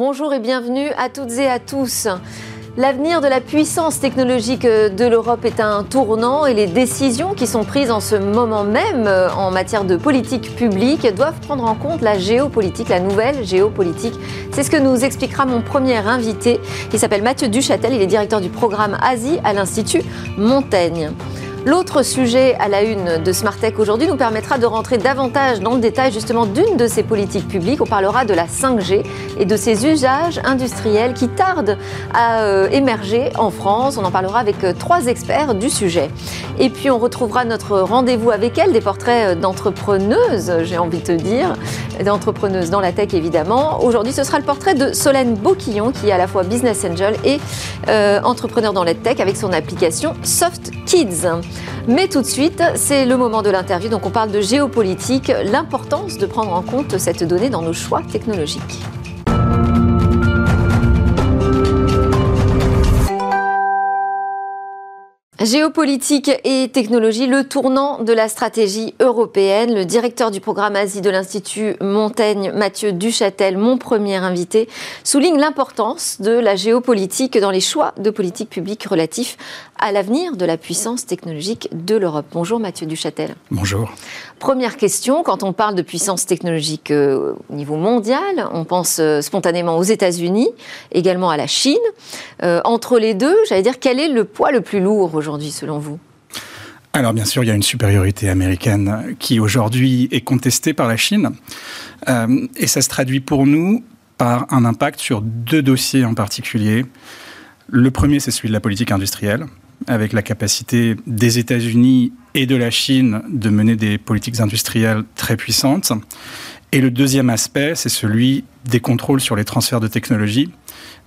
bonjour et bienvenue à toutes et à tous. L'avenir de la puissance technologique de l'Europe est un tournant et les décisions qui sont prises en ce moment même en matière de politique publique doivent prendre en compte la géopolitique, la nouvelle géopolitique. C'est ce que nous expliquera mon premier invité. Il s'appelle Mathieu Duchâtel, il est directeur du programme Asie à l'Institut Montaigne. L'autre sujet à la une de Smartech aujourd'hui nous permettra de rentrer davantage dans le détail justement d'une de ces politiques publiques. On parlera de la 5G et de ses usages industriels qui tardent à euh, émerger en France. On en parlera avec euh, trois experts du sujet. Et puis on retrouvera notre rendez-vous avec elle, des portraits euh, d'entrepreneuses, j'ai envie de te dire, d'entrepreneuses dans la tech évidemment. Aujourd'hui ce sera le portrait de Solène Beauquillon qui est à la fois business angel et entrepreneur dans la tech avec son application Soft Kids. Mais tout de suite, c'est le moment de l'interview. Donc on parle de géopolitique, l'importance de prendre en compte cette donnée dans nos choix technologiques. Géopolitique et technologie, le tournant de la stratégie européenne. Le directeur du programme Asie de l'Institut Montaigne, Mathieu Duchâtel, mon premier invité, souligne l'importance de la géopolitique dans les choix de politique publique relatifs à l'avenir de la puissance technologique de l'Europe. Bonjour Mathieu Duchâtel. Bonjour. Première question, quand on parle de puissance technologique euh, au niveau mondial, on pense euh, spontanément aux États-Unis, également à la Chine. Euh, entre les deux, j'allais dire, quel est le poids le plus lourd aujourd'hui selon vous? Alors bien sûr, il y a une supériorité américaine qui aujourd'hui est contestée par la Chine. et ça se traduit pour nous par un impact sur deux dossiers en particulier. Le premier, c'est celui de la politique industrielle avec la capacité des États-Unis et de la Chine de mener des politiques industrielles très puissantes. Et le deuxième aspect, c'est celui des contrôles sur les transferts de technologies,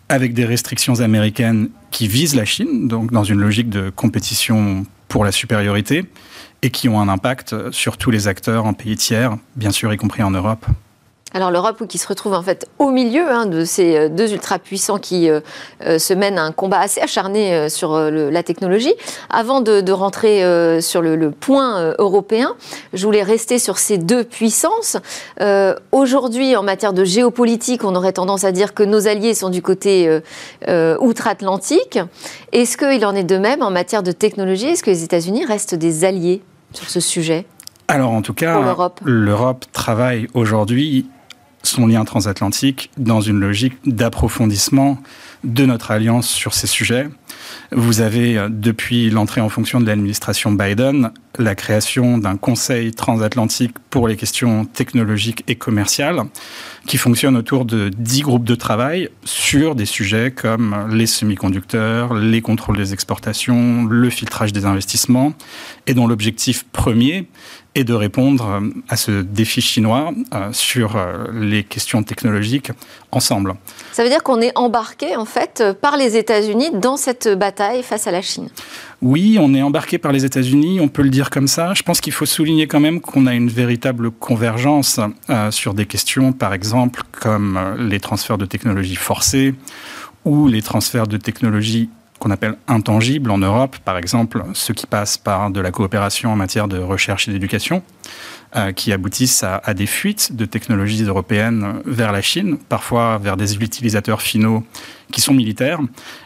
avec des restrictions américaines qui visent la Chine, donc dans une logique de compétition pour la supériorité, et qui ont un impact sur tous les acteurs en pays tiers, bien sûr y compris en Europe. Alors l'Europe qui se retrouve en fait au milieu hein, de ces euh, deux ultra-puissants qui euh, euh, se mènent un combat assez acharné sur la technologie. Avant de, rentrer sur le, point européen, je voulais rester sur ces deux puissances. Aujourd'hui, en matière de géopolitique, on aurait tendance à dire que nos alliés sont du côté outre-Atlantique. Est-ce qu'il en est de même en matière de technologie? Est-ce que les États-Unis restent des alliés sur ce sujet? Alors en tout cas, l'Europe travaille aujourd'hui son lien transatlantique dans une logique d'approfondissement de notre alliance sur ces sujets. Vous avez, euh, depuis l'entrée en fonction de l'administration Biden, la création d'un conseil transatlantique pour les questions technologiques et commerciales qui fonctionne autour de dix groupes de travail sur des sujets comme les semi-conducteurs, les contrôles des exportations, le filtrage des investissements et dont l'objectif premier et de répondre euh, à ce défi chinois euh, sur les questions technologiques ensemble. Ça veut dire qu'on est embarqué en fait par les États-Unis dans cette bataille face à la Chine. Oui, on est embarqué par les États-Unis, on peut le dire comme ça. Je pense qu'il faut souligner quand même qu'on a une véritable convergence sur des questions, par exemple, comme les transferts de technologies forcés ou les transferts de technologies qu'on appelle intangibles en Europe, par exemple ceux qui passent par de la coopération en matière de recherche et d'éducation, euh, qui aboutissent à, des fuites de technologies européennes vers la Chine, parfois vers des utilisateurs finaux qui sont militaires.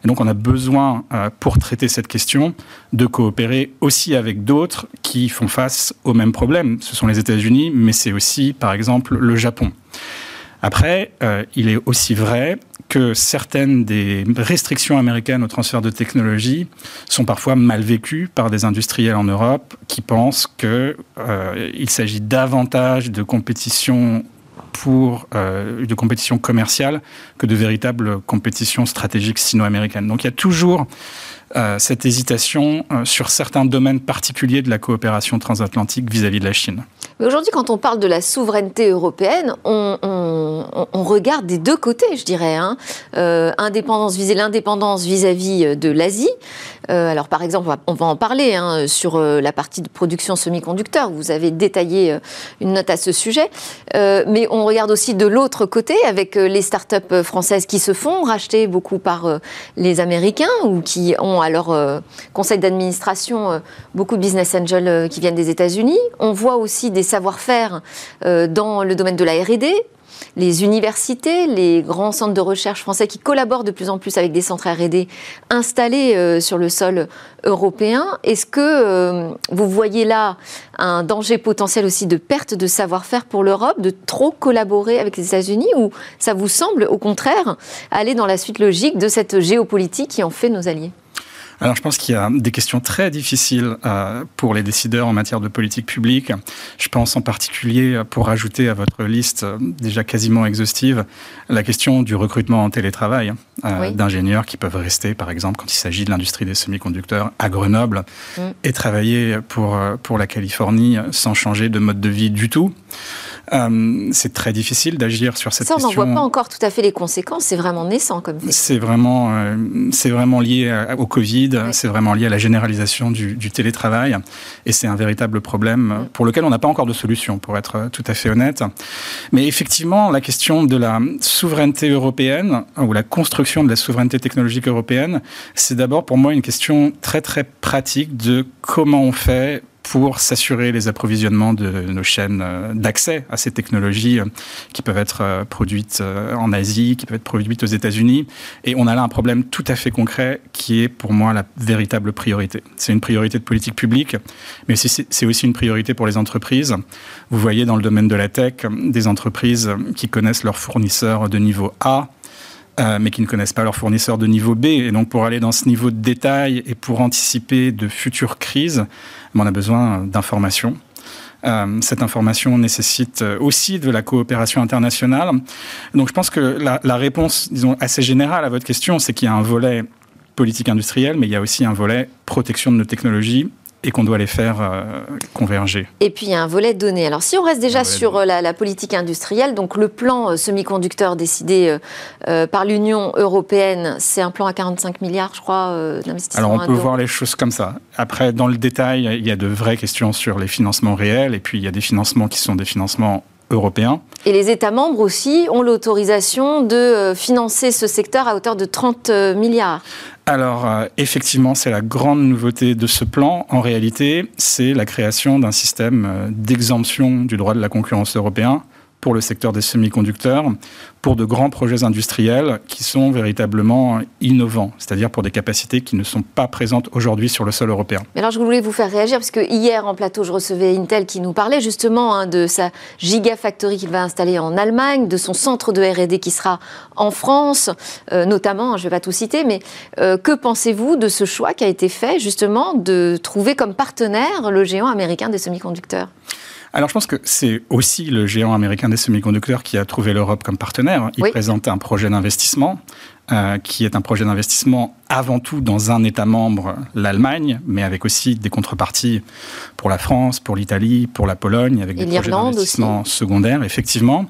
Et donc on a besoin, euh, pour traiter cette question, de coopérer aussi avec d'autres qui font face aux mêmes problèmes. Ce sont les États-Unis, mais c'est aussi, par exemple, le Japon. Après, euh, il est aussi vrai que certaines des restrictions américaines au transfert de technologie sont parfois mal vécues par des industriels en Europe qui pensent qu'il euh, s'agit davantage de compétition pour euh, de compétition commerciale que de véritable compétition stratégique sino-américaine. Donc il y a toujours euh, cette hésitation euh, sur certains domaines particuliers de la coopération transatlantique vis-à-vis de la Chine. Mais aujourd'hui, quand on parle de la souveraineté européenne, on, regarde des deux côtés, je dirais. Hein. Euh, indépendance, l'indépendance vis-à-vis de l'Asie. alors, par exemple, on va, en parler hein, sur la partie de production semi-conducteurs. Vous avez détaillé une note à ce sujet. mais on regarde aussi de l'autre côté avec les start-up françaises qui se font racheter beaucoup par les Américains ou qui ont ont à leur conseil d'administration beaucoup de business angels qui viennent des États-Unis. On voit aussi des savoir-faire dans le domaine de la R&D, les universités, les grands centres de recherche français qui collaborent de plus en plus avec des centres R&D installés euh, sur le sol européen. Est-ce que euh, vous voyez là un danger potentiel aussi de perte de savoir-faire pour l'Europe, de trop collaborer avec les États-Unis, ou ça vous semble au contraire aller dans la suite logique de cette géopolitique qui en fait nos alliés? Alors je pense qu'il y a des questions très difficiles euh, pour les décideurs en matière de politique publique. Je pense en particulier, euh, pour ajouter à votre liste euh, déjà quasiment exhaustive, la question du recrutement en télétravail d'ingénieurs qui peuvent rester, par exemple, quand il s'agit de l'industrie des semi-conducteurs à Grenoble mm. et travailler pour, pour la Californie sans changer de mode de vie du tout. Euh, c'est très difficile d'agir sur cette question. Ça, on n'en voit pas encore tout à fait les conséquences. C'est vraiment naissant comme C'est vraiment, euh, c'est vraiment lié au Covid. C'est vraiment lié à la généralisation du, télétravail. Et c'est un véritable problème pour lequel on n'a pas encore de solution, pour être tout à fait honnête. Mais effectivement, la question de la souveraineté européenne ou la construction de la souveraineté technologique européenne, c'est d'abord pour moi une question très très pratique de comment on fait pour s'assurer les approvisionnements de nos chaînes euh, d'accès à ces technologies euh, qui peuvent être euh, produites en Asie, qui peuvent être produites aux États-Unis. Et on a là un problème tout à fait concret qui est pour moi la véritable priorité. C'est une priorité de politique publique, mais c'est aussi une priorité pour les entreprises. Vous voyez dans le domaine de la tech des entreprises qui connaissent leurs fournisseurs de niveau A, mais qui ne connaissent pas leurs fournisseurs de niveau B. Et donc pour aller dans ce niveau de détail et pour anticiper de futures crises, on a besoin d'informations. Euh, cette information nécessite aussi de la coopération internationale. Donc je pense que la, la réponse, disons, assez générale à votre question, c'est qu'il y a un volet politique industrielle, mais il y a aussi un volet protection de nos technologies et qu'on doit les faire euh, converger. Et puis il y a un volet donné. Alors si on reste déjà sur euh, la, politique industrielle, donc le plan euh, semi-conducteur décidé par l'Union européenne, c'est un plan à 45 milliards, je crois, d'investissement. Alors on peut voir les choses comme ça. Après, dans le détail, il y a de vraies questions sur les financements réels, et puis il y a des financements qui sont des financements Et les États membres aussi ont l'autorisation de financer ce secteur à hauteur de 30 milliards. Alors, euh, effectivement, c'est la grande nouveauté de ce plan. En réalité, c'est la création d'un système euh, d'exemption du droit de la concurrence européen pour le secteur des semi-conducteurs, pour de grands projets industriels qui sont véritablement innovants, c'est-à-dire pour des capacités qui ne sont pas présentes aujourd'hui sur le sol européen. Mais alors je voulais vous faire réagir, parce que hier en plateau, je recevais Intel qui nous parlait justement hein, de sa gigafactory qu'il va installer en Allemagne, de son centre de RD qui sera en France, euh, notamment, hein, je ne vais pas tout citer, mais euh, que pensez-vous de ce choix qui a été fait justement de trouver comme partenaire le géant américain des semi-conducteurs? Alors je pense que c'est aussi le géant américain des semi-conducteurs qui a trouvé l'Europe comme partenaire. Il présente un projet d'investissement euh, qui est un projet d'investissement avant tout dans un État membre, l'Allemagne, mais avec aussi des contreparties pour la France, pour l'Italie, pour la Pologne, avec des projets d'investissement secondaires, effectivement.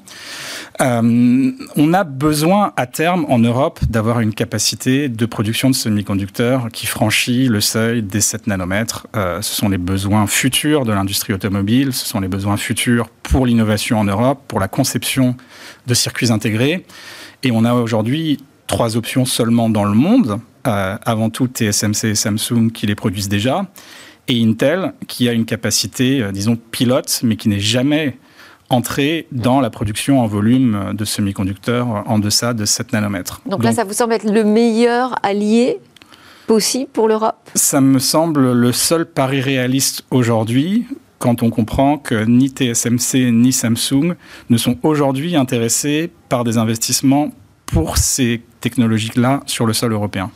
Euh, on a besoin à terme en Europe d'avoir une capacité de production de semi-conducteurs qui franchit le seuil des 7 nanomètres. Euh, ce sont les besoins futurs de l'industrie automobile, ce sont les besoins futurs pour l'innovation en Europe, pour la conception de circuits intégrés. Et on a aujourd'hui trois options seulement dans le monde. Euh, avant tout TSMC et Samsung qui les produisent déjà, et Intel qui a une capacité, euh, disons, pilote, mais qui n'est jamais entré dans la production en volume de semi-conducteurs en deçà de 7 nanomètres. Donc, là, ça vous semble être le meilleur allié possible pour l'Europe? Ça me semble le seul pari réaliste aujourd'hui quand on comprend que ni TSMC ni Samsung ne sont aujourd'hui intéressés par des investissements pour ces technologies-là sur le sol européen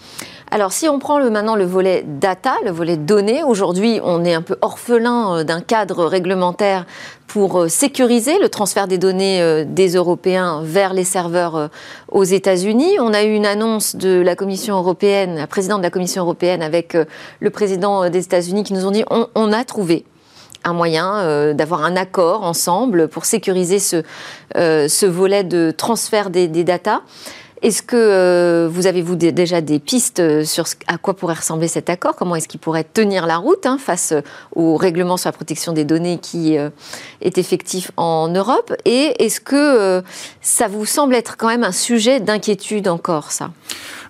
alors, si on prend maintenant le volet data, le volet données, aujourd'hui, on est un peu orphelin euh, d'un cadre réglementaire pour euh, sécuriser le transfert des données euh, des Européens vers les serveurs aux États-Unis. On a eu une annonce de la Commission européenne, la présidente de la Commission européenne avec le président des États-Unis qui nous ont dit on a trouvé un moyen euh, d'avoir un accord ensemble pour sécuriser ce, euh, ce volet de transfert des, des. Est-ce que euh, vous avez-vous déjà des pistes sur à quoi pourrait ressembler cet accord? Comment est-ce qu'il pourrait tenir la route hein, face au règlement sur la protection des données qui est effectif en Europe? Et est-ce que ça vous semble être quand même un sujet d'inquiétude encore, ça?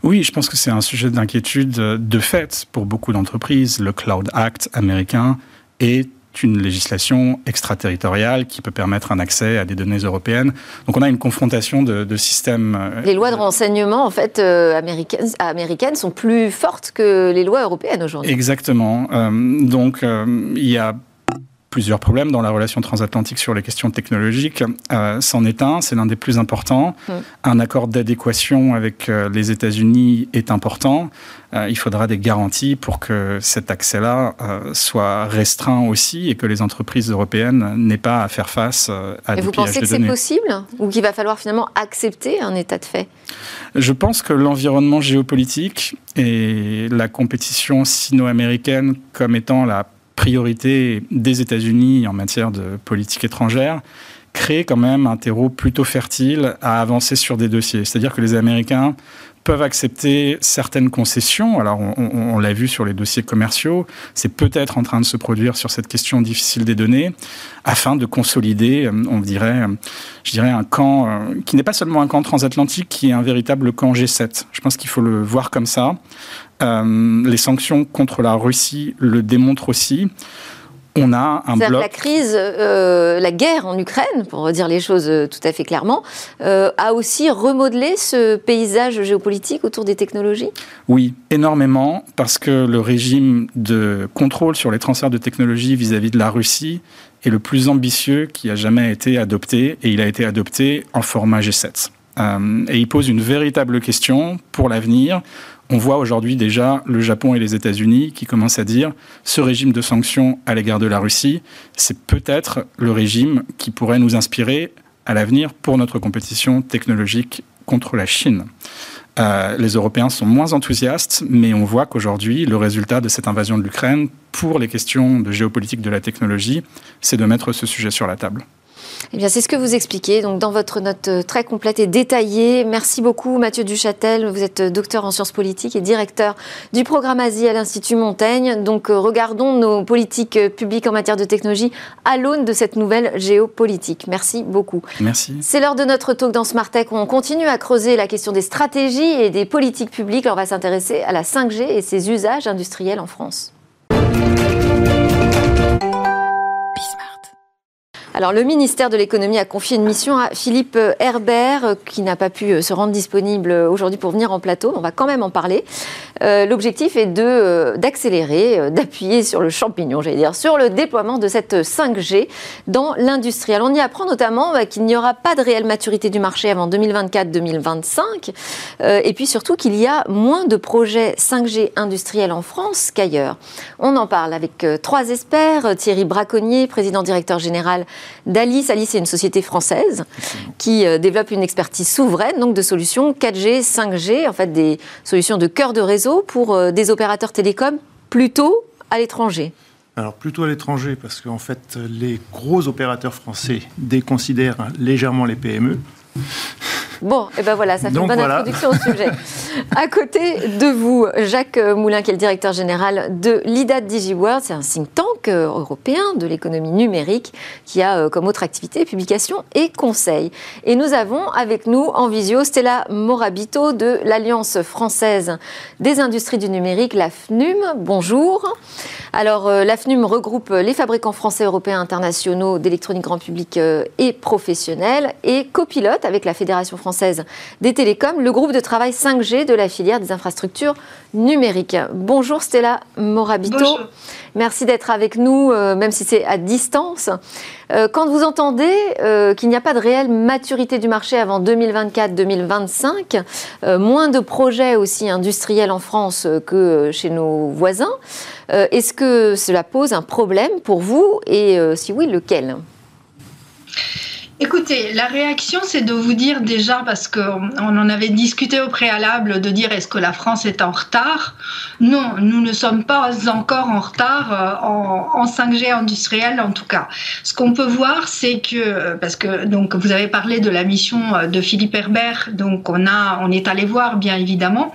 Oui, je pense que c'est un sujet d'inquiétude de fait pour beaucoup d'entreprises. Le Cloud Act américain est une législation extraterritoriale qui peut permettre un accès à des données européennes. Donc on a une confrontation de, systèmes. Euh, les lois de renseignement, en fait, euh, américaines, américaines, sont plus fortes que les lois européennes aujourd'hui. Exactement. Euh, donc il y a plusieurs problèmes dans la relation transatlantique sur les questions technologiques. Euh, c'en est un, c'est l'un des plus importants. Mm. Un accord d'adéquation avec euh, les États-Unis est important. Euh, il faudra des garanties pour que cet accès-là soit restreint aussi et que les entreprises européennes n'aient pas à faire face à et des vous pensez que c'est possible ou qu'il va falloir finalement accepter un état de fait? Je pense que l'environnement géopolitique et la compétition sino-américaine comme étant la priorité des États-Unis en matière de politique étrangère crée quand même un terreau plutôt fertile à avancer sur des dossiers. C'est-à-dire que les Américains peuvent accepter certaines concessions. Alors, on, l'a vu sur les dossiers commerciaux, c'est peut-être en train de se produire sur cette question difficile des données, afin de consolider, on dirait, je dirais, un camp euh, qui n'est pas seulement un camp transatlantique, qui est un véritable camp G7. Je pense qu'il faut le voir comme ça. Euh, les sanctions contre la Russie le démontrent aussi. On a un bloc. La crise, euh, la guerre en Ukraine, pour dire les choses euh, tout à fait clairement, a aussi remodelé ce paysage géopolitique autour des technologies? Oui, énormément, parce que le régime de contrôle sur les transferts de technologies vis-à-vis -vis de la Russie est le plus ambitieux qui a jamais été adopté, et il a été adopté en format G7. et il pose une véritable question pour l'avenir on voit aujourd'hui déjà le Japon et les États-Unis qui commencent à dire ce régime de sanctions à l'égard de la Russie, c'est peut-être le régime qui pourrait nous inspirer à l'avenir pour notre compétition technologique contre la Chine. Euh, les Européens sont moins enthousiastes, mais on voit qu'aujourd'hui, le résultat de cette invasion de l'Ukraine, pour les questions de géopolitique de la technologie, c'est de mettre ce sujet sur la table. Eh bien, c'est ce que vous expliquez donc, dans votre note euh, très complète et détaillée. Merci beaucoup, Mathieu Duchâtel. Vous êtes euh, docteur en sciences politiques et directeur du programme Asie à l'Institut Montaigne. Donc, euh, regardons nos politiques publiques en matière de technologie à l'aune de cette nouvelle géopolitique. Merci beaucoup. Merci. C'est l'heure de notre talk dans Smart Tech. On continue à creuser la question des stratégies et des politiques publiques. on va s'intéresser à la 5G et ses usages industriels en France. Alors, le ministère de l'économie a confié une mission à Philippe Herbert, euh, qui n'a pas pu euh, se rendre disponible aujourd'hui pour venir en plateau. On va quand même en parler. Euh, l'objectif est d'accélérer, d'appuyer sur le champignon, j'allais dire, sur le déploiement de cette 5G dans l'industrie. Alors, on y apprend notamment bah, qu'il n'y aura pas de réelle maturité du marché avant 2024-2025, et puis surtout qu'il y a moins de projets 5G industriels en France qu'ailleurs. On en parle avec trois experts Thierry Braconnier, président directeur général d'Alice. Alice est une société française qui euh, développe une expertise souveraine donc de solutions 4G, 5G, en fait des solutions de cœur de réseau pour euh, des opérateurs télécoms plutôt à l'étranger. Alors plutôt à l'étranger parce qu'en fait les gros opérateurs français déconsidèrent légèrement les PME. Bon, et ben voilà, ça fait une bonne introduction au sujet. à côté de vous, Jacques Moulin, qui est le directeur général de l'IDA DigiWorld, c'est un think tank euh, européen de l'économie numérique qui a euh, comme autre activité publication et conseil. Et nous avons avec nous en visio Stella Morabito de l'Alliance française des industries du numérique, la FNUM. Bonjour. Alors, euh, la FNUM regroupe les fabricants français, européens, internationaux d'électronique grand public et professionnels et copilote avec la Fédération française des télécoms, le groupe de travail 5G de la filière des infrastructures numériques. Bonjour Stella Morabito. Merci d'être avec nous, euh, même si c'est à distance. Euh, quand vous entendez euh, qu'il n'y a pas de réelle maturité du marché avant 2024-2025, moins de projets aussi industriels en France que chez nos voisins, est-ce que cela pose un problème pour vous? Et si oui, lequel? Écoutez, la réaction, c'est de vous dire déjà, parce qu'on en avait discuté au préalable, de dire est-ce que la France est en retard? Non, nous ne sommes pas encore en retard euh, en, 5G industriel, en tout cas. Ce qu'on peut voir, c'est que, parce que vous avez parlé de la mission euh, de Philippe Herbert, donc on est allé voir, bien évidemment,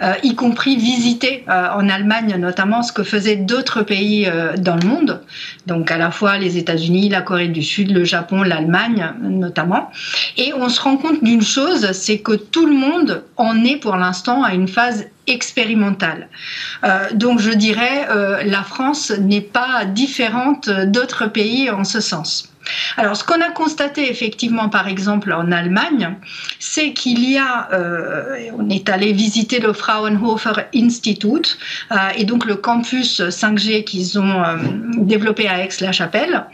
euh, y compris visiter en Allemagne notamment ce que faisaient d'autres pays dans le monde, donc à la fois les États-Unis, la Corée du Sud, le Japon, l'Allemagne Notamment. Et on se rend compte d'une chose, c'est que tout le monde en est pour l'instant à une phase expérimentale. Euh, donc je dirais, euh, la France n'est pas différente d'autres pays en ce sens. Alors, ce qu'on a constaté effectivement, par exemple, en Allemagne, c'est qu'il y a, euh, on est allé visiter le Fraunhofer Institute euh, et donc le campus 5G qu'ils ont euh, développé à Aix-la-Chapelle.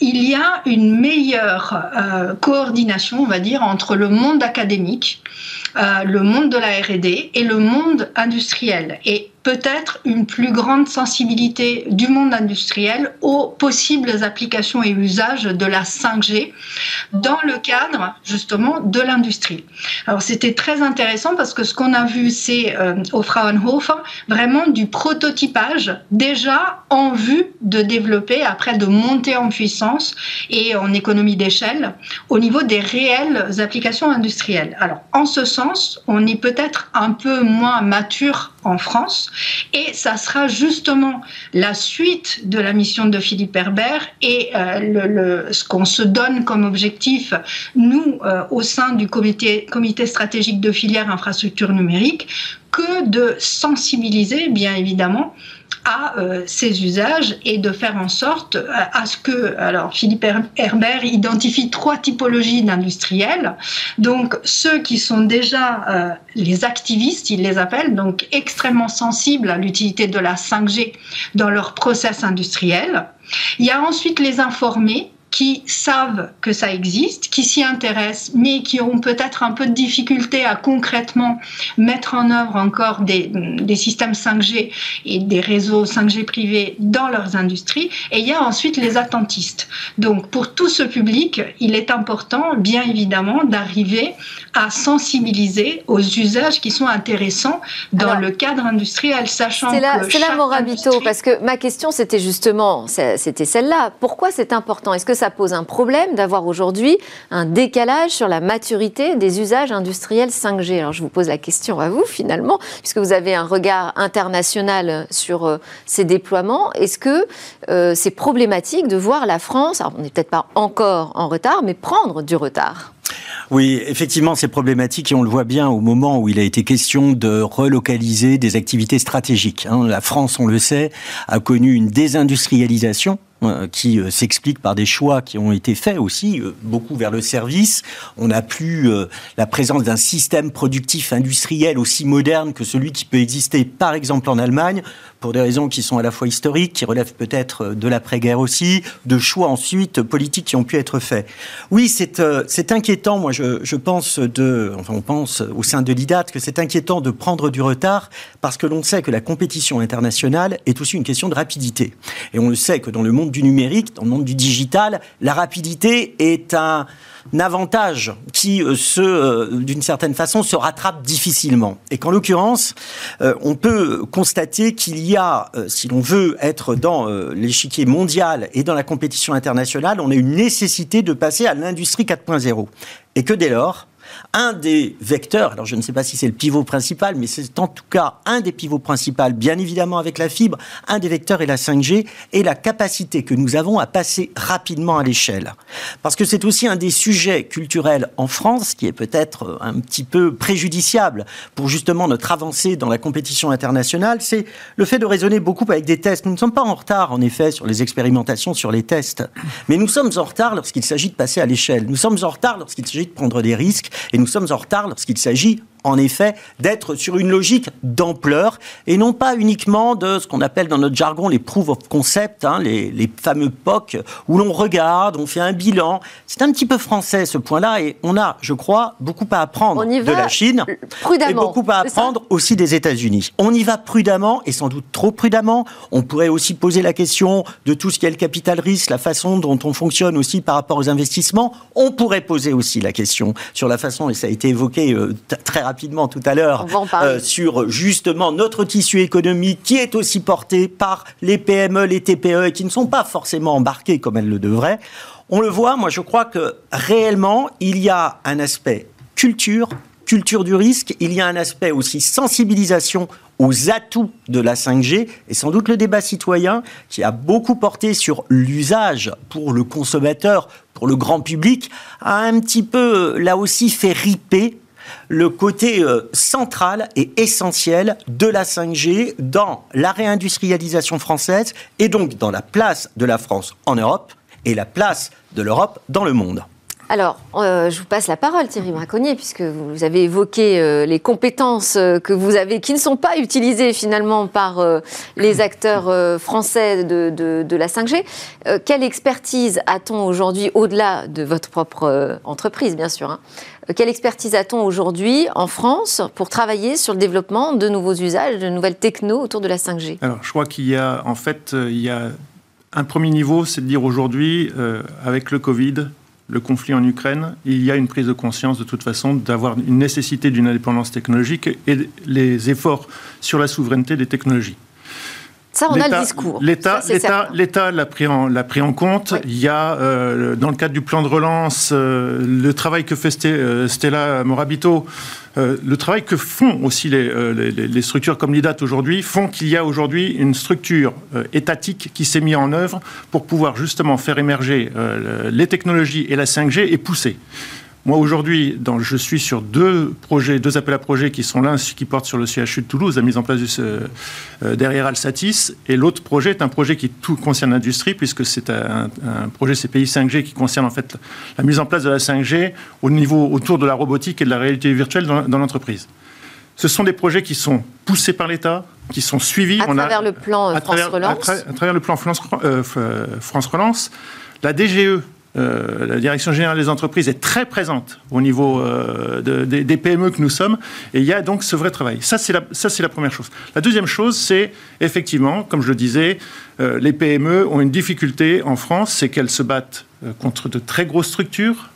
Il y a une meilleure coordination, on va dire, entre le monde académique, le monde de la R&D et le monde industriel. Et peut-être une plus grande sensibilité du monde industriel aux possibles applications et usages de la 5G dans le cadre justement de l'industrie. Alors c'était très intéressant parce que ce qu'on a vu c'est euh, au Fraunhofer vraiment du prototypage déjà en vue de développer après de monter en puissance et en économie d'échelle au niveau des réelles applications industrielles. Alors en ce sens, on est peut-être un peu moins mature en France. Et ça sera justement la suite de la mission de Philippe Herbert et euh, ce qu'on se donne comme objectif, nous, euh, au sein du comité, comité stratégique de filière infrastructure numérique, que de sensibiliser, bien évidemment, à euh, ces usages et de faire en sorte euh, à, ce que, alors Philippe Herbert identifie trois typologies d'industriels, donc ceux qui sont déjà euh, les activistes, il les appelle, donc extrêmement sensibles à l'utilité de la 5G dans leur process industriel. Il y a ensuite les informés, qui savent que ça existe, qui s'y intéressent, mais qui ont peut-être un peu de difficulté à concrètement mettre en œuvre encore des, des, systèmes 5G et des réseaux 5G privés dans leurs industries. Et il y a ensuite les attentistes. Donc pour tout ce public, il est important, bien évidemment, d'arriver à sensibiliser aux usages qui sont intéressants dans le cadre industriel, sachant que... C'est là, Morabito, parce que ma question, c'était justement, c'était celle-là. Pourquoi c'est important? Est-ce que ça pose un problème d'avoir aujourd'hui un décalage sur la maturité des usages industriels 5G Alors je vous pose la question à vous finalement, puisque vous avez un regard international sur euh, ces déploiements. Est-ce que euh, c'est problématique de voir la France, alors on n'est peut-être pas encore en retard, mais prendre du retard? Oui, effectivement, c'est problématique et on le voit bien au moment où il a été question de relocaliser des activités stratégiques. Hein. La France, on le sait, a connu une désindustrialisation qui euh, s'explique par des choix qui ont été faits aussi, euh, beaucoup vers le service. On n'a plus la présence d'un système productif industriel aussi moderne que celui qui peut exister par exemple en Allemagne, pour des raisons qui sont à la fois historiques, qui relèvent peut-être de l'après-guerre aussi, de choix ensuite politiques qui ont pu être faits. Oui, c'est inquiétant, moi je, je, pense, de, enfin on pense au sein de l'IDAT que c'est inquiétant de prendre du retard parce que l'on sait que la compétition internationale est aussi une question de rapidité. Et on le sait que dans le monde du numérique, dans le monde du digital, la rapidité est un avantage qui, euh, se, euh, d'une certaine façon, se rattrape difficilement. Et qu'en l'occurrence, euh, on peut constater qu'il y a, si l'on veut être dans l'échiquier mondial et dans la compétition internationale, on a une nécessité de passer à l'industrie 4.0. Et que dès lors, un des vecteurs, alors je ne sais pas si c'est le pivot principal, mais c'est en tout cas un des pivots principaux, bien évidemment avec la fibre, un des vecteurs est la 5G et la capacité que nous avons à passer rapidement à l'échelle. Parce que c'est aussi un des sujets culturels en France qui est peut-être un petit peu préjudiciable pour justement notre avancée dans la compétition internationale, c'est le fait de raisonner beaucoup avec des tests. Nous ne sommes pas en retard, en effet, sur les expérimentations, sur les tests, mais nous sommes en retard lorsqu'il s'agit de passer à l'échelle. Nous sommes en retard lorsqu'il s'agit de prendre des risques et nous sommes en retard lorsqu'il s'agit en effet, d'être sur une logique d'ampleur et non pas uniquement de ce qu'on appelle dans notre jargon les proof of concept, hein, les, les, fameux POC, où l'on regarde, on fait un bilan. C'est un petit peu français ce point-là et on a, je crois, beaucoup à apprendre de la Chine prudemment, et beaucoup à apprendre aussi des États-Unis. On y va prudemment et sans doute trop prudemment. On pourrait aussi poser la question de tout ce qui est le capital risque, la façon dont on fonctionne aussi par rapport aux investissements. On pourrait poser aussi la question sur la façon, et ça a été évoqué euh, très rapidement, rapidement tout à l'heure euh, sur justement notre tissu économique qui est aussi porté par les PME, les TPE qui ne sont pas forcément embarqués comme elles le devraient. On le voit, moi je crois que réellement il y a un aspect culture, culture du risque, il y a un aspect aussi sensibilisation aux atouts de la 5G et sans doute le débat citoyen qui a beaucoup porté sur l'usage pour le consommateur, pour le grand public, a un petit peu, là aussi, fait riper le côté euh, central et essentiel de la 5G dans la réindustrialisation française et donc dans la place de la France en Europe et la place de l'Europe dans le monde. Alors, euh, je vous passe la parole, Thierry Braconnier, puisque vous avez évoqué euh, les compétences que vous avez, qui ne sont pas utilisées finalement par les acteurs français de, la 5G. quelle expertise a-t-on aujourd'hui, au-delà de votre propre entreprise, bien sûr, hein, quelle expertise a-t-on aujourd'hui en France pour travailler sur le développement de nouveaux usages, de nouvelles technos autour de la 5G Alors, je crois qu'il y a, en fait, euh, il y a un premier niveau, c'est de dire aujourd'hui, euh, avec le Covid, le conflit en Ukraine, il y a une prise de conscience de toute façon d'avoir une nécessité d'une indépendance technologique et les efforts sur la souveraineté des technologies. Ça, on a le discours. L'État, l'État, l'a pris en, l'a pris en compte. Il y a, euh, dans le cadre du plan de relance, euh, le travail que fait euh, Stella Morabito, le travail que font aussi les, les, structures comme l'IDAT aujourd'hui, font qu'il y a aujourd'hui une structure étatique qui s'est mise en œuvre pour pouvoir justement faire émerger les technologies et la 5G et pousser. Moi, aujourd'hui, je suis sur deux projets, deux appels à projets qui sont l'un qui porte sur le CHU de Toulouse, la mise en place du, euh, derrière Alsatis, et l'autre projet est un projet qui tout concerne l'industrie, puisque c'est un, projet CPI 5G qui concerne en fait la mise en place de la 5G au niveau autour de la robotique et de la réalité virtuelle dans, l'entreprise. Ce sont des projets qui sont poussés par l'État, qui sont suivis. À travers le plan France Relance. À, travers le plan France, euh, France Relance. La DGE, euh, la Direction générale des entreprises est très présente au niveau euh, des PME que nous sommes, et il y a donc ce vrai travail. Ça, c'est la, première chose. La deuxième chose, c'est effectivement, comme je le disais, euh, les PME ont une difficulté en France, c'est qu'elles se battent contre de très grosses structures.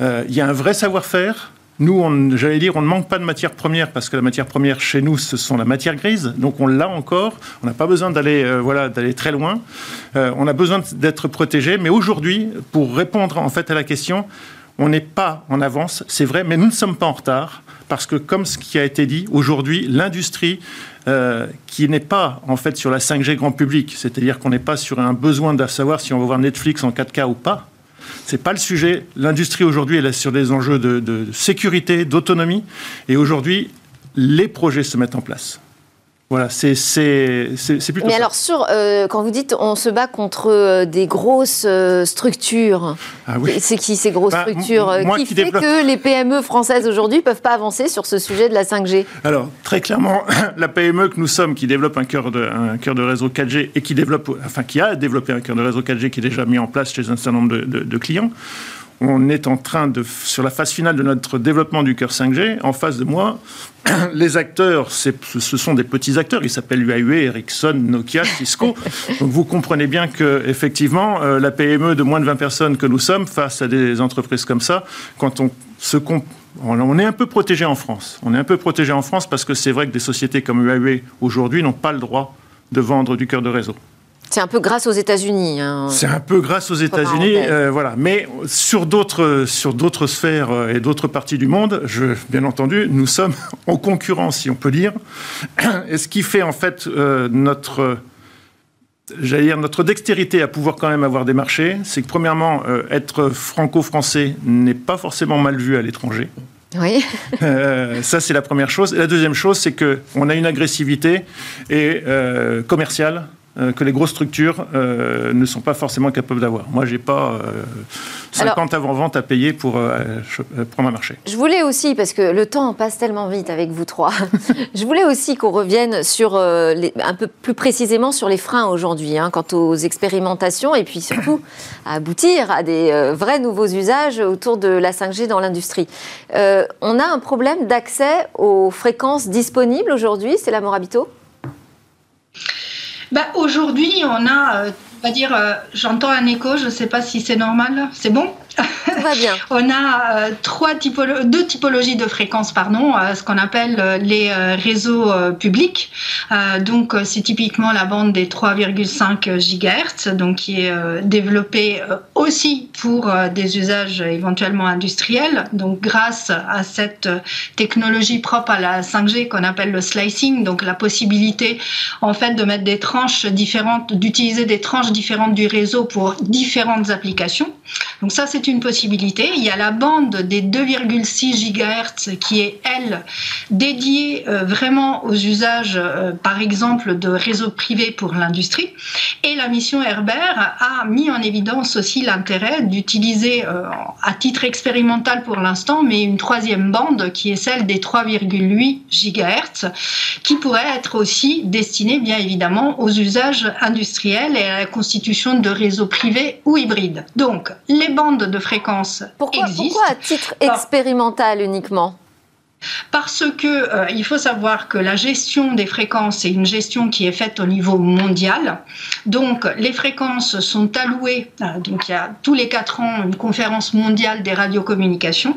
il y a un vrai savoir-faire. Nous, j'allais dire, on ne manque pas de matière première parce que la matière première chez nous, ce sont la matière grise. Donc on l'a encore. On n'a pas besoin d'aller euh, voilà, d'aller très loin. Euh, on a besoin d'être protégé. Mais aujourd'hui, pour répondre en fait à la question, on n'est pas en avance, c'est vrai, mais nous ne sommes pas en retard parce que, comme ce qui a été dit, aujourd'hui, l'industrie euh, qui n'est pas en fait sur la 5G grand public, c'est-à-dire qu'on n'est pas sur un besoin de savoir si on va voir Netflix en 4K ou pas, c'est pas le sujet. L'industrie aujourd'hui, elle est sur des enjeux de, sécurité, d'autonomie. Et aujourd'hui, les projets se mettent en place. Voilà, c'est plutôt. Mais alors, sur, euh, quand vous dites on se bat contre euh, des grosses euh, structures, ah c'est qui ces grosses bah, structures Qui, fait que les PME françaises aujourd'hui ne peuvent pas avancer sur ce sujet de la 5G Alors, très clairement, la PME que nous sommes, qui développe un cœur de, un cœur de réseau 4G et qui, développe, enfin, qui a développé un cœur de réseau 4G qui est déjà mis en place chez un certain nombre de clients, on est en train de, sur la phase finale de notre développement du cœur 5G, en face de moi, les acteurs, ce sont des petits acteurs, ils s'appellent Huawei, Ericsson, Nokia, Cisco. Donc vous comprenez bien que effectivement, euh, la PME de moins de 20 personnes que nous sommes, face à des entreprises comme ça, quand on se on est un peu protégé en France. On est un peu protégé en France parce que c'est vrai que des sociétés comme Huawei aujourd'hui n'ont pas le droit de vendre du cœur de réseau. C'est un peu grâce aux États-Unis. Hein. C'est un peu grâce aux États-Unis, euh, voilà. Mais sur d'autres sur d'autres sphères euh, et d'autres parties du monde, je, bien entendu, nous sommes en concurrence, si on peut dire. Et ce qui fait en fait euh, notre j'allais dire notre dextérité à pouvoir quand même avoir des marchés, c'est que premièrement, être franco-français n'est pas forcément mal vu à l'étranger. Oui. ça, c'est la première chose. Et la deuxième chose, c'est qu'on a une agressivité et, commerciale que les grosses structures euh, ne sont pas forcément capables d'avoir. Moi, j'ai pas 50 avant-vente à payer pour euh, prendre un marché. Je voulais aussi, parce que le temps passe tellement vite avec vous trois, je voulais aussi qu'on revienne sur, un peu plus précisément sur les freins aujourd'hui, hein, quant aux expérimentations et puis surtout à aboutir à des vrais nouveaux usages autour de la 5G dans l'industrie. on a un problème d'accès aux fréquences disponibles aujourd'hui, c'est la Morabito? Bah, Aujourd'hui, on a, euh, dire, euh, j'entends un écho, je ne sais pas si c'est normal. C'est bon? On a euh, deux typologies de fréquences, pardon, euh, ce qu'on appelle euh, les réseaux publics. donc, c'est typiquement la bande des 3,5 GHz, donc qui est développée aussi pour des usages éventuellement industriels. Donc, grâce à cette technologie propre à la 5G qu'on appelle le slicing, donc la possibilité en fait de mettre des tranches différentes, d'utiliser des tranches différentes du réseau pour différentes applications. Donc ça, c'est une possibilité. Il y a la bande des 2,6 GHz qui est, elle, dédiée euh, vraiment aux usages, euh, par exemple, de réseaux privés pour l'industrie. Et la mission Herbert a mis en évidence aussi l'intérêt d'utiliser, euh, à titre expérimental pour l'instant, mais une troisième bande qui est celle des 3,8 GHz, qui pourrait être aussi destinée, bien évidemment, aux usages industriels et à la constitution de réseaux privés ou hybrides. Donc, les bandes de fréquences existent. Pourquoi à titre expérimental uniquement parce que euh, il faut savoir que la gestion des fréquences est une gestion qui est faite au niveau mondial. Donc les fréquences sont allouées. Euh, donc il y a tous les quatre ans une conférence mondiale des radiocommunications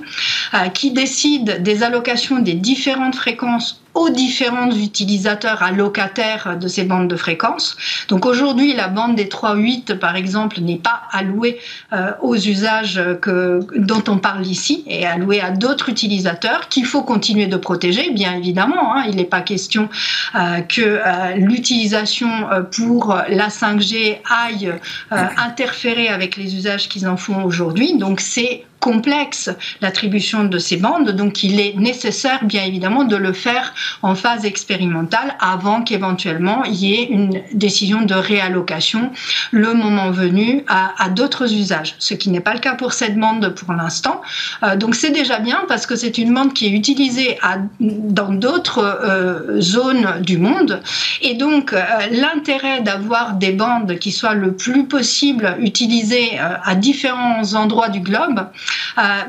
euh, qui décide des allocations des différentes fréquences aux différents utilisateurs allocataires de ces bandes de fréquences. Donc aujourd'hui, la bande des 3.8, par exemple, n'est pas allouée euh, aux usages dont on parle ici, et allouée à d'autres utilisateurs qu'il faut continuer de protéger, bien évidemment. Hein. Il n'est pas question que l'utilisation pour la 5G aille interférer avec les usages qu'ils en font aujourd'hui. Donc c'est complexe l'attribution de ces bandes, donc il est nécessaire bien évidemment de le faire en phase expérimentale avant qu'éventuellement il y ait une décision de réallocation le moment venu à, d'autres usages, ce qui n'est pas le cas pour cette bande pour l'instant. Euh, donc c'est déjà bien parce que c'est une bande qui est utilisée à, dans d'autres euh, zones du monde et donc euh, l'intérêt d'avoir des bandes qui soient le plus possible utilisées à différents endroits du globe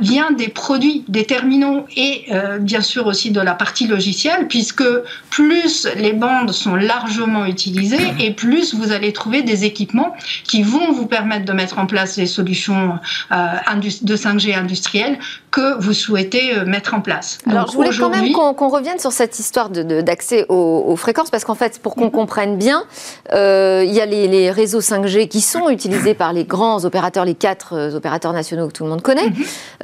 vient des produits, des terminaux et euh, bien sûr aussi de la partie logicielle, puisque plus les bandes sont largement utilisées et plus vous allez trouver des équipements qui vont vous permettre de mettre en place les solutions euh, de 5G industrielles que vous souhaitez mettre en place. Alors, je voulais quand même qu'on revienne sur cette histoire d'accès de, aux, fréquences, parce qu'en fait, pour qu'on mhm. comprenne bien, il y a les, les, réseaux 5G qui sont utilisés par les grands opérateurs, les quatre opérateurs nationaux que tout le monde connaît.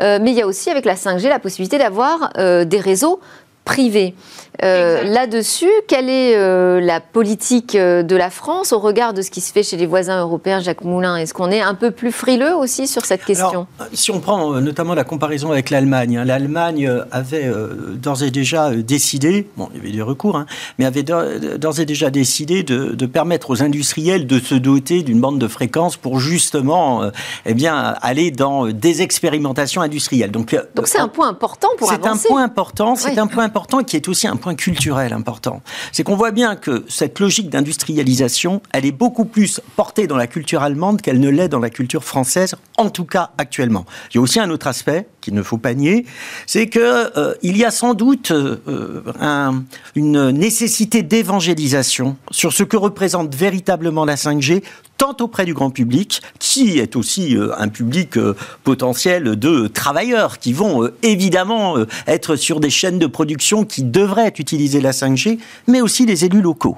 Euh, mais il y a aussi avec la 5G la possibilité d'avoir euh, des réseaux privés. Euh, là-dessus, quelle est euh, la politique euh, de la France au regard de ce qui se fait chez les voisins européens, Jacques Moulin? Est-ce qu'on est un peu plus frileux aussi sur cette question? Si on prend notamment la comparaison avec l'Allemagne, hein, l'Allemagne avait d'ores et déjà décidé, bon, il y avait des recours, hein, mais avait d'ores et déjà décidé de, permettre aux industriels de se doter d'une bande de fréquences pour justement eh bien, aller dans des expérimentations industrielles. Donc c'est un point important pour avancer. C'est un point important, c'est un point important qui est aussi un point culturel important. C'est qu'on voit bien que cette logique d'industrialisation, elle est beaucoup plus portée dans la culture allemande qu'elle ne l'est dans la culture française, en tout cas actuellement. Il y a aussi un autre aspect qu'il ne faut pas nier, c'est qu'il euh, y a sans doute euh, une nécessité d'évangélisation sur ce que représente véritablement la 5G tant auprès du grand public, qui est aussi euh, un public euh, potentiel de travailleurs qui vont euh, évidemment être sur des chaînes de production qui devraient utiliser la 5G, mais aussi les élus locaux.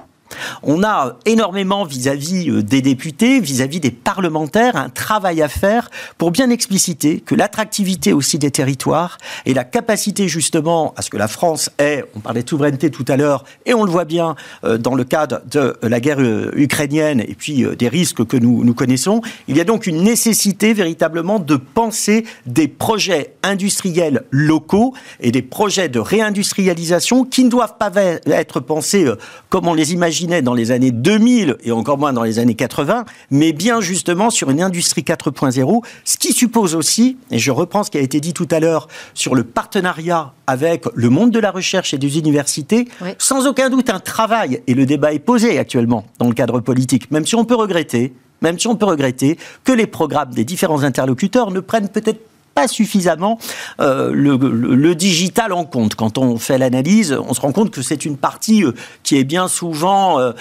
On a énormément vis-à-vis euh, des députés, vis-à-vis des parlementaires, un travail à faire pour bien expliciter que l'attractivité aussi des territoires et la capacité justement à ce que la France ait, on parlait de souveraineté tout à l'heure, et on le voit bien euh, dans le cadre de la guerre euh, ukrainienne et puis des risques que nous, nous connaissons, il y a donc une nécessité véritablement de penser des projets industriels locaux et des projets de réindustrialisation qui ne doivent pas être pensés comme on les imagine dans les années 2000 et encore moins dans les années 80, mais bien justement sur une industrie 4.0, ce qui suppose aussi, et je reprends ce qui a été dit tout à l'heure sur le partenariat avec le monde de la recherche et des universités, sans aucun doute un travail, et le débat est posé actuellement dans le cadre politique, même si on peut regretter, même si on peut regretter que les programmes des différents interlocuteurs ne prennent peut-être pas suffisamment euh, le, digital en compte. Quand on fait l'analyse, on se rend compte que c'est une partie euh, qui est bien souvent euh,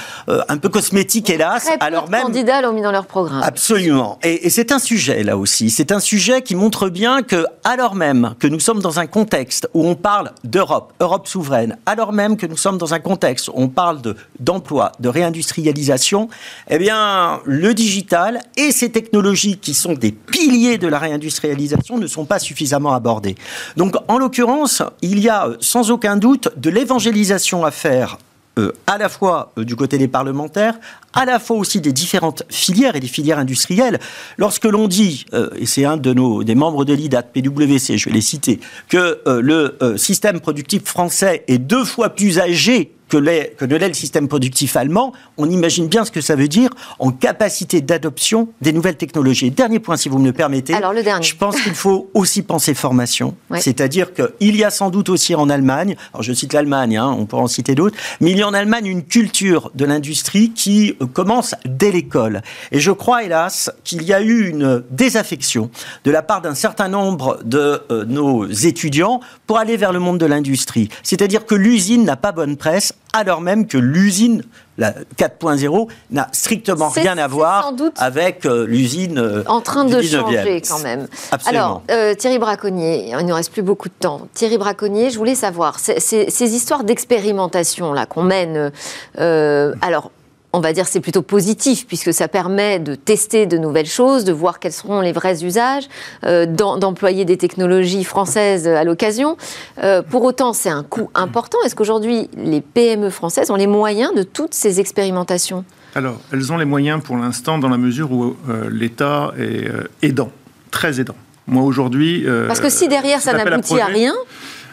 un peu cosmétique, hélas. Très alors même candidats l'ont mis dans leur programme. Absolument. Et, et c'est un sujet là aussi. C'est un sujet qui montre bien que, alors même que nous sommes dans un contexte où on parle d'Europe, Europe souveraine, alors même que nous sommes dans un contexte où on parle de d'emploi, de réindustrialisation, eh bien, le digital et ces technologies qui sont des piliers de la réindustrialisation ne sont pas suffisamment abordés. Donc, en l'occurrence, il y a sans aucun doute de l'évangélisation à faire euh, à la fois euh, du côté des parlementaires, à la fois aussi des différentes filières et des filières industrielles. Lorsque l'on dit, euh, et c'est un de nos des membres de l'IDAT, PwC, je vais les citer, que le système productif français est deux fois plus âgé que, que ne l'est le système productif allemand, on imagine bien ce que ça veut dire en capacité d'adoption des nouvelles technologies. Dernier point, si vous me le permettez. Alors, le dernier. Je pense qu'il faut aussi penser formation. C'est-à-dire qu'il y a sans doute aussi en Allemagne, alors je cite l'Allemagne, hein, on pourra en citer d'autres, mais il y a en Allemagne une culture de l'industrie qui euh, commence dès l'école. Et je crois, hélas, qu'il y a eu une désaffection de la part d'un certain nombre de euh, nos étudiants pour aller vers le monde de l'industrie. C'est-à-dire que l'usine n'a pas bonne presse alors même que l'usine la 4.0 n'a strictement rien à voir avec euh, l'usine euh, en train de changer quand même. Alors euh, Thierry Braconnier, il ne nous reste plus beaucoup de temps. Thierry Braconnier, je voulais savoir ces histoires d'expérimentation là qu'on mène. alors on va dire c'est plutôt positif puisque ça permet de tester de nouvelles choses, de voir quels seront les vrais usages, euh, d'employer des technologies françaises à l'occasion. Euh, pour autant, c'est un coût important. Est-ce qu'aujourd'hui les PME françaises ont les moyens de toutes ces expérimentations? Alors, elles ont les moyens pour l'instant dans la mesure où euh, l'État est aidant, très aidant. Moi aujourd'hui. Parce que si derrière ça n'aboutit à rien.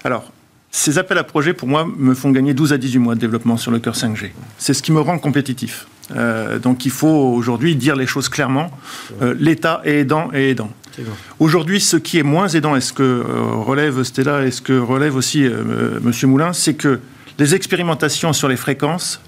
Alors, ces appels à projets, pour moi, me font gagner 12 à 18 mois de développement sur le cœur 5G. C'est ce qui me rend compétitif. Euh, donc il faut aujourd'hui dire les choses clairement. Euh, L'État est aidant et aidant. Aujourd'hui, ce qui est moins aidant, est ce que euh, relève Stella et ce que relève aussi M. Moulin, c'est que les expérimentations sur les fréquences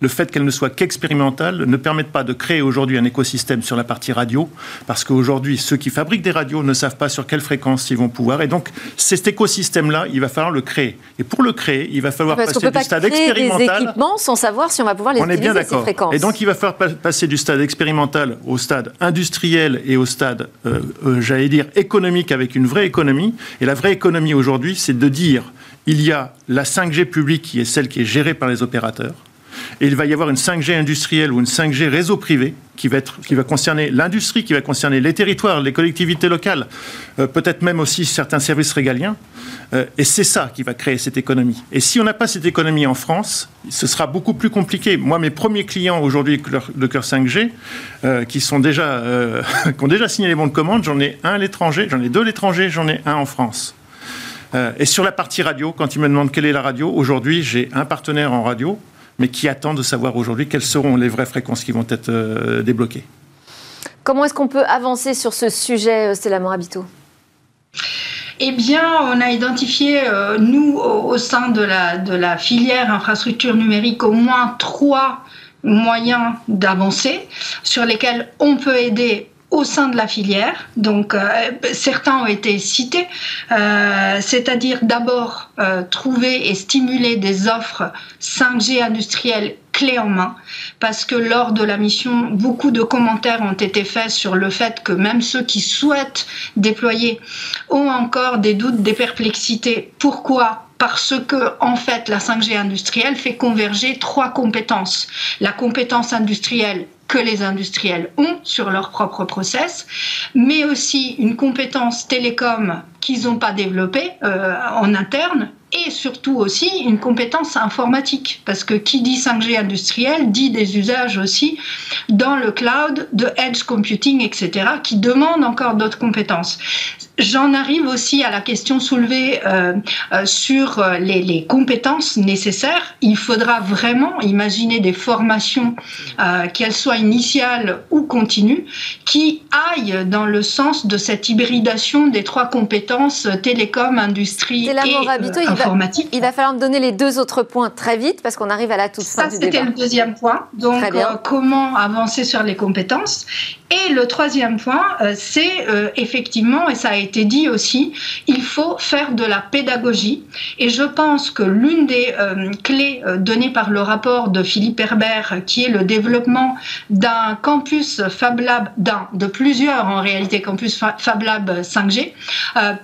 le fait qu'elle ne soit qu'expérimentale ne permet pas de créer aujourd'hui un écosystème sur la partie radio, parce qu'aujourd'hui, ceux qui fabriquent des radios ne savent pas sur quelle fréquence ils vont pouvoir. Et donc, cet écosystème-là, il va falloir le créer. Et pour le créer, il va falloir parce passer du stade expérimental. Des équipements sans savoir si on va pouvoir les on utiliser, est bien d'accord. Et donc, il va falloir passer du stade expérimental au stade industriel et au stade, euh, euh, j'allais dire, économique avec une vraie économie. Et la vraie économie aujourd'hui, c'est de dire il y a la 5G publique qui est celle qui est gérée par les opérateurs. Et il va y avoir une 5G industrielle ou une 5G réseau privé qui va, être, qui va concerner l'industrie, qui va concerner les territoires, les collectivités locales, euh, peut-être même aussi certains services régaliens. Euh, et c'est ça qui va créer cette économie. Et si on n'a pas cette économie en France, ce sera beaucoup plus compliqué. Moi, mes premiers clients aujourd'hui de cœur 5G, euh, qui, sont déjà, qui ont déjà signé les bons de commande, j'en ai un à l'étranger, j'en ai deux à l'étranger, j'en ai un en France. et sur la partie radio, quand ils me demandent quelle est la radio, aujourd'hui, j'ai un partenaire en radio mais qui attend de savoir aujourd'hui quelles seront les vraies fréquences qui vont être euh, débloquées. Comment est-ce qu'on peut avancer sur ce sujet, euh, Stella Morabito? Eh bien, on a identifié, euh, nous, au, sein de la, de la filière infrastructure numérique, au moins trois moyens d'avancer sur lesquels on peut aider au sein de la filière. Donc, euh, certains ont été cités, euh, c'est-à-dire d'abord euh, trouver et stimuler des offres 5G industrielles clés en main, parce que lors de la mission, beaucoup de commentaires ont été faits sur le fait que même ceux qui souhaitent déployer ont encore des doutes, des perplexités. Pourquoi? Parce que en fait la 5G industrielle fait converger trois compétences. La compétence industrielle que les industriels ont sur leur propre process, mais aussi une compétence télécom qu'ils n'ont pas développée euh, en interne et surtout aussi une compétence informatique, parce que qui dit 5G industriel dit des usages aussi dans le cloud, de edge computing, etc., qui demandent encore d'autres compétences. J'en arrive aussi à la question soulevée euh, euh, sur euh, les, les, compétences nécessaires. Il faudra vraiment imaginer des formations, euh, qu'elles soient initiales ou continues, qui aillent dans le sens de cette hybridation des trois compétences télécom, industrie et, informatique. Il va, falloir me donner les deux autres points très vite parce qu'on arrive à la toute fin Ça, c'était le deuxième point. Donc, comment avancer sur les compétences? Et le troisième point, c'est effectivement, et ça a été dit aussi, il faut faire de la pédagogie. Et je pense que l'une des euh, clés données par le rapport de Philippe Herbert, qui est le développement d'un campus Fab Lab, d'un, de plusieurs en réalité campus Fab Lab 5G,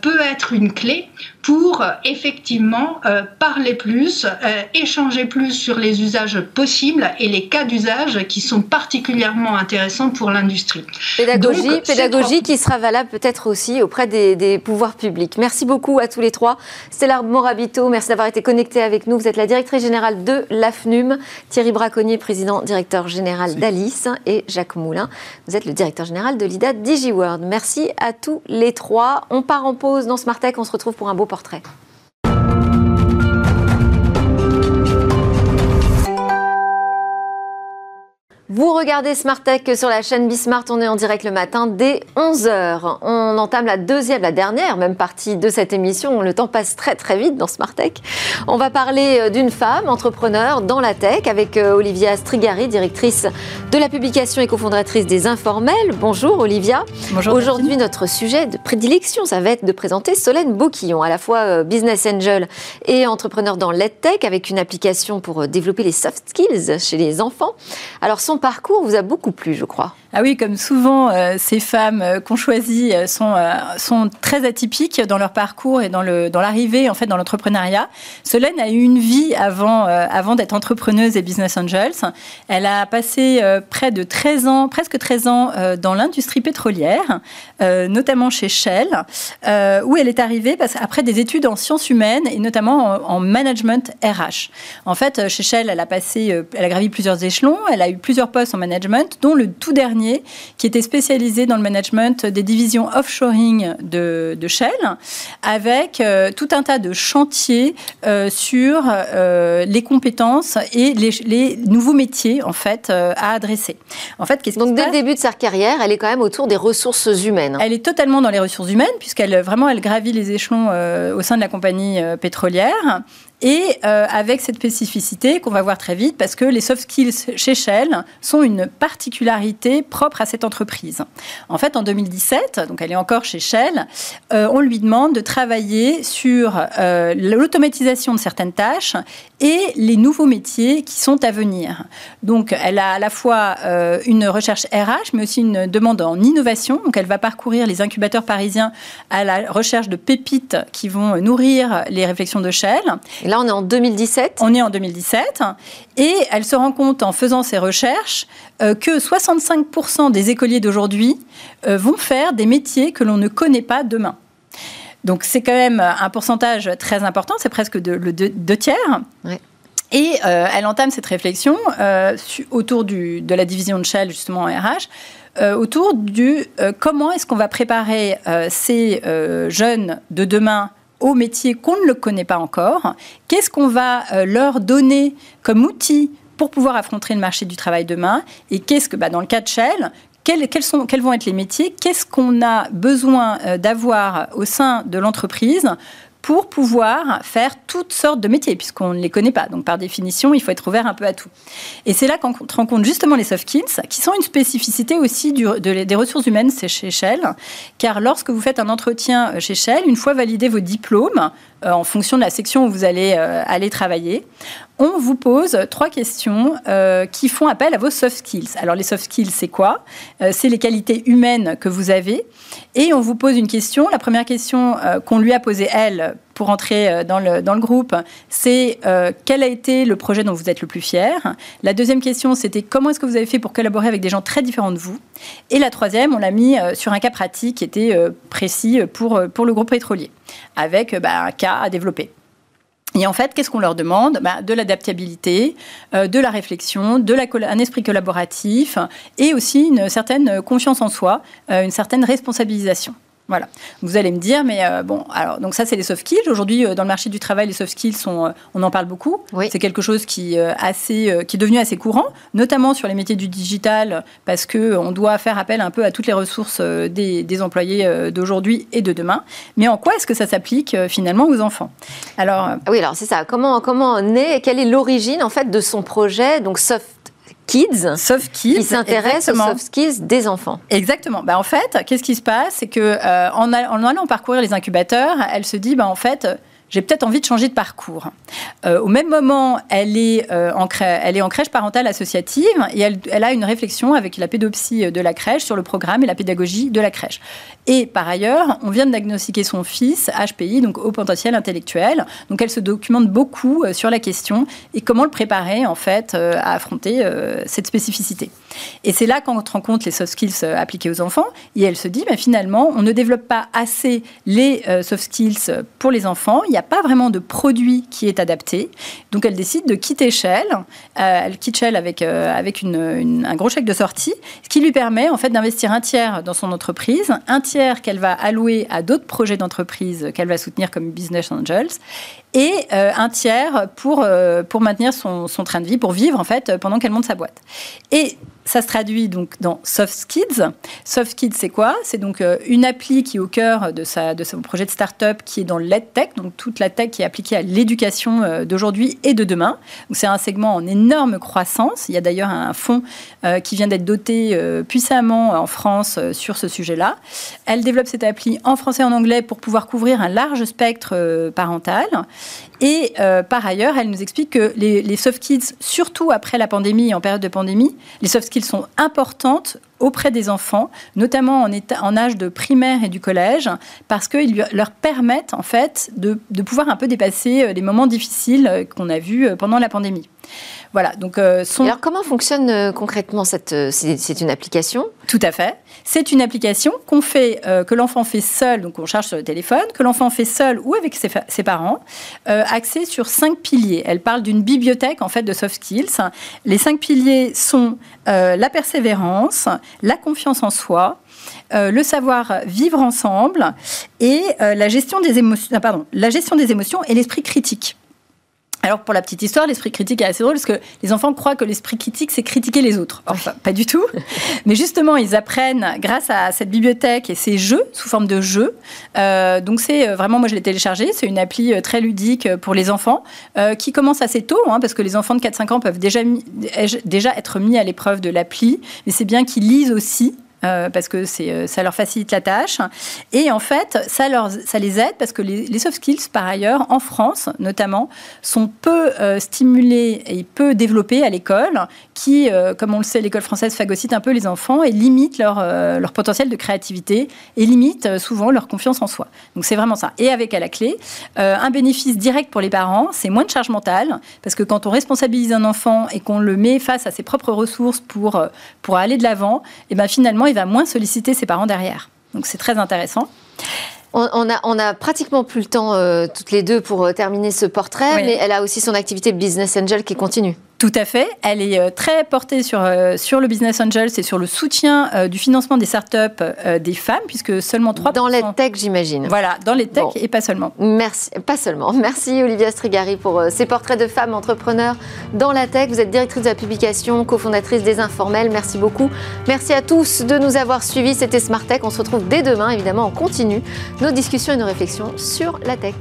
peut être une clé pour effectivement euh, parler plus, euh, échanger plus sur les usages possibles et les cas d'usage qui sont particulièrement intéressants pour l'industrie. Pédagogie, pédagogie qui sera valable peut-être aussi auprès des, pouvoirs publics. Merci beaucoup à tous les trois. Stella Morabito, merci d'avoir été connecté avec nous. Vous êtes la directrice générale de l'AFNUM. Thierry Braconnier, président directeur général d'Alice. Et Jacques Moulin, vous êtes le directeur général de l'IDA DigiWorld. Merci à tous les trois. On part en pause dans Smart Tech. On se retrouve pour un beau portrait. Vous regardez Smart Tech sur la chaîne Bismart, on est en direct le matin dès 11h. On entame la deuxième, la dernière même partie de cette émission. Le temps passe très très vite dans Smart Tech. On va parler euh, d'une femme entrepreneur dans la tech avec euh, Olivia Strigari, directrice de la publication et cofondatrice des Informels. Bonjour Olivia. Bonjour. Aujourd'hui, notre sujet de prédilection, ça va être de présenter Solène Beauquillon, à la fois euh, business angel et entrepreneur dans l'EdTech avec une application pour développer les soft skills chez les enfants. Alors son parcours vous a beaucoup plu, je crois. Ah oui, comme souvent, euh, ces femmes euh, qu'on choisit euh, sont, sont très atypiques dans leur parcours et dans l'arrivée, dans en fait, dans l'entrepreneuriat. Solène a eu une vie avant, avant d'être entrepreneuse et business angels. Elle a passé près de 13 ans, presque 13 ans dans l'industrie pétrolière, notamment chez Shell, où elle est arrivée après des études en sciences humaines et notamment en, en management RH. En fait, chez Shell, elle a passé, elle a gravi plusieurs échelons, elle a eu plusieurs postes en management, dont le tout dernier qui était spécialisé dans le management des divisions offshoring de, Shell, avec euh, tout un tas de chantiers euh, sur euh, les compétences et les, nouveaux métiers en fait à adresser. En fait, qu'est-ce Donc dès le début de sa carrière, elle est quand même autour des ressources humaines. Elle est totalement dans les ressources humaines puisqu'elle vraiment elle gravit les échelons au sein de la compagnie pétrolière et euh, avec cette spécificité qu'on va voir très vite, parce que les soft skills chez Shell sont une particularité propre à cette entreprise. En fait, en 2017, donc elle est encore chez Shell, euh, on lui demande de travailler sur euh, l'automatisation de certaines tâches et les nouveaux métiers qui sont à venir. Donc, elle a à la fois une recherche RH, mais aussi une demande en innovation. Donc, elle va parcourir les incubateurs parisiens à la recherche de pépites qui vont nourrir les réflexions de Shell. Et là, on est en 2017 On est en 2017. Et elle se rend compte en faisant ses recherches euh, que 65% des écoliers d'aujourd'hui euh, vont faire des métiers que l'on ne connaît pas demain. Donc c'est quand même un pourcentage très important, c'est presque de, le deux, tiers. Et euh, elle entame cette réflexion autour du, de la division de Shell, justement en RH, autour du comment est-ce qu'on va préparer ces jeunes de demain au métier qu'on ne le connaît pas encore. Qu'est-ce qu'on va euh, leur donner comme outil pour pouvoir affronter le marché du travail demain? Et qu'est-ce que, bah, dans le cas de Shell, quels, sont, quels, vont être les métiers? Qu'est-ce qu'on a besoin euh, d'avoir au sein de l'entreprise pour pouvoir faire toutes sortes de métiers, puisqu'on ne les connaît pas. Donc, par définition, il faut être ouvert un peu à tout. Et c'est là qu'on rencontre justement les soft skills, qui sont une spécificité aussi des ressources humaines chez Shell, car lorsque vous faites un entretien chez Shell, une fois validé vos diplômes, en fonction de la section où vous allez euh, aller travailler, on vous pose trois questions euh, qui font appel à vos soft skills. Alors les soft skills, c'est quoi? C'est les qualités humaines que vous avez. Et on vous pose une question. La première question qu'on lui a posée, elle, pour entrer dans le, dans le groupe, c'est quel a été le projet dont vous êtes le plus fier? La deuxième question, c'était comment est-ce que vous avez fait pour collaborer avec des gens très différents de vous? Et la troisième, on l'a mis sur un cas pratique qui était précis pour, pour le groupe pétrolier avec bah, un cas à développer. Et en fait, qu'est-ce qu'on leur demande? Bah, De l'adaptabilité, euh, de la réflexion, de un esprit collaboratif et aussi une certaine confiance en soi, euh, une certaine responsabilisation. Voilà. Vous allez me dire, mais euh, bon, alors, donc ça, c'est les soft skills. Aujourd'hui, euh, dans le marché du travail, les soft skills, sont, euh, on en parle beaucoup. C'est quelque chose qui, assez, qui est devenu assez courant, notamment sur les métiers du digital, parce qu'on doit faire appel un peu à toutes les ressources des, des employés d'aujourd'hui et de demain. Mais en quoi est-ce que ça s'applique finalement aux enfants? Alors, oui, alors c'est ça. Comment, comment naît, quelle est l'origine en fait de son projet, donc soft Kids, soft kids, qui s'intéresse aux soft skills des enfants. Exactement. Bah, en fait, qu'est-ce qui se passe? C'est que euh, en, allant parcourir les incubateurs, elle se dit, bah, en fait, j'ai peut-être envie de changer de parcours. Euh, au même moment, elle est, euh, en crèche, elle est en crèche parentale associative et elle, elle, a une réflexion avec la pédopsie de la crèche sur le programme et la pédagogie de la crèche. Et par ailleurs, on vient de diagnostiquer son fils, HPI, donc haut potentiel intellectuel. Donc elle se documente beaucoup euh, sur la question et comment le préparer en fait à affronter cette spécificité. Et c'est là qu'on rend compte les soft skills appliqués aux enfants et elle se dit, bah, finalement, on ne développe pas assez les soft skills pour les enfants. Il y a pas vraiment de produit qui est adapté. Donc elle décide de quitter Shell. Euh, elle quitte Shell avec, euh, un gros chèque de sortie, ce qui lui permet en fait d'investir un tiers dans son entreprise, un tiers qu'elle va allouer à d'autres projets d'entreprise qu'elle va soutenir comme Business Angels, et euh, un tiers pour, pour maintenir son, son, train de vie, pour vivre en fait pendant qu'elle monte sa boîte. Et ça se traduit donc dans Soft Kids. Soft Kids, c'est quoi? C'est donc euh, une appli qui est au cœur de, sa, de son projet de start-up qui est dans l'EdTech, donc toute la tech qui est appliquée à l'éducation euh, d'aujourd'hui et de demain. C'est un segment en énorme croissance. Il y a d'ailleurs un fonds euh, qui vient d'être doté puissamment en France sur ce sujet-là. Elle développe cette appli en français et en anglais pour pouvoir couvrir un large spectre parental. Et par ailleurs, elle nous explique que les, soft kids, surtout après la pandémie, en période de pandémie, les soft qu'ils sont importantes auprès des enfants, notamment en, âge de primaire et du collège, parce qu'ils leur permettent en fait de, pouvoir un peu dépasser euh, les moments difficiles euh, qu'on a vus euh, pendant la pandémie. Voilà. Donc, son... Alors, comment fonctionne concrètement cette C'est une application? Tout à fait. C'est une application qu'on fait, que l'enfant fait seul, donc on charge sur le téléphone, que l'enfant fait seul ou avec ses, ses parents, axée sur cinq piliers. Elle parle d'une bibliothèque en fait de soft skills. Les cinq piliers sont la persévérance, la confiance en soi, euh, le savoir vivre ensemble et euh, la gestion des émotions, ah, pardon, la gestion des émotions et l'esprit critique. Alors pour la petite histoire, l'esprit critique est assez drôle parce que les enfants croient que l'esprit critique c'est critiquer les autres. Enfin, pas du tout. Mais justement, ils apprennent grâce à cette bibliothèque et ces jeux sous forme de jeux. Euh, donc c'est vraiment, moi je l'ai téléchargé, c'est une appli très ludique pour les enfants qui commence assez tôt hein, parce que les enfants de 4-5 ans peuvent déjà, déjà être mis à l'épreuve de l'appli. Mais c'est bien qu'ils lisent aussi euh, parce que euh, ça leur facilite la tâche. Et en fait, ça, leur, ça les aide parce que les, soft skills, par ailleurs, en France notamment, sont peu euh, stimulés et peu développés à l'école, qui, comme on le sait, l'école française phagocyte un peu les enfants et limite leur, leur potentiel de créativité et limite souvent leur confiance en soi. Donc c'est vraiment ça. Et avec à la clé, un bénéfice direct pour les parents, c'est moins de charge mentale, parce que quand on responsabilise un enfant et qu'on le met face à ses propres ressources pour, pour aller de l'avant, et eh ben finalement, va moins solliciter ses parents derrière. Donc c'est très intéressant. On, a, on a pratiquement plus le temps euh, toutes les deux pour euh, terminer ce portrait, mais elle a aussi son activité Business Angel qui continue. Tout à fait. Elle est euh, très portée sur, euh, sur le Business Angels et sur le soutien euh, du financement des startups des femmes, puisque seulement 3 Dans les tech, j'imagine. Voilà, dans les tech et pas seulement. Merci, pas seulement. Merci Olivia Strigari pour ces portraits de femmes entrepreneurs dans la tech. Vous êtes directrice de la publication, cofondatrice des Informels. Merci beaucoup. Merci à tous de nous avoir suivis. C'était Smart Tech. On se retrouve dès demain, évidemment, on continue nos discussions et nos réflexions sur la tech.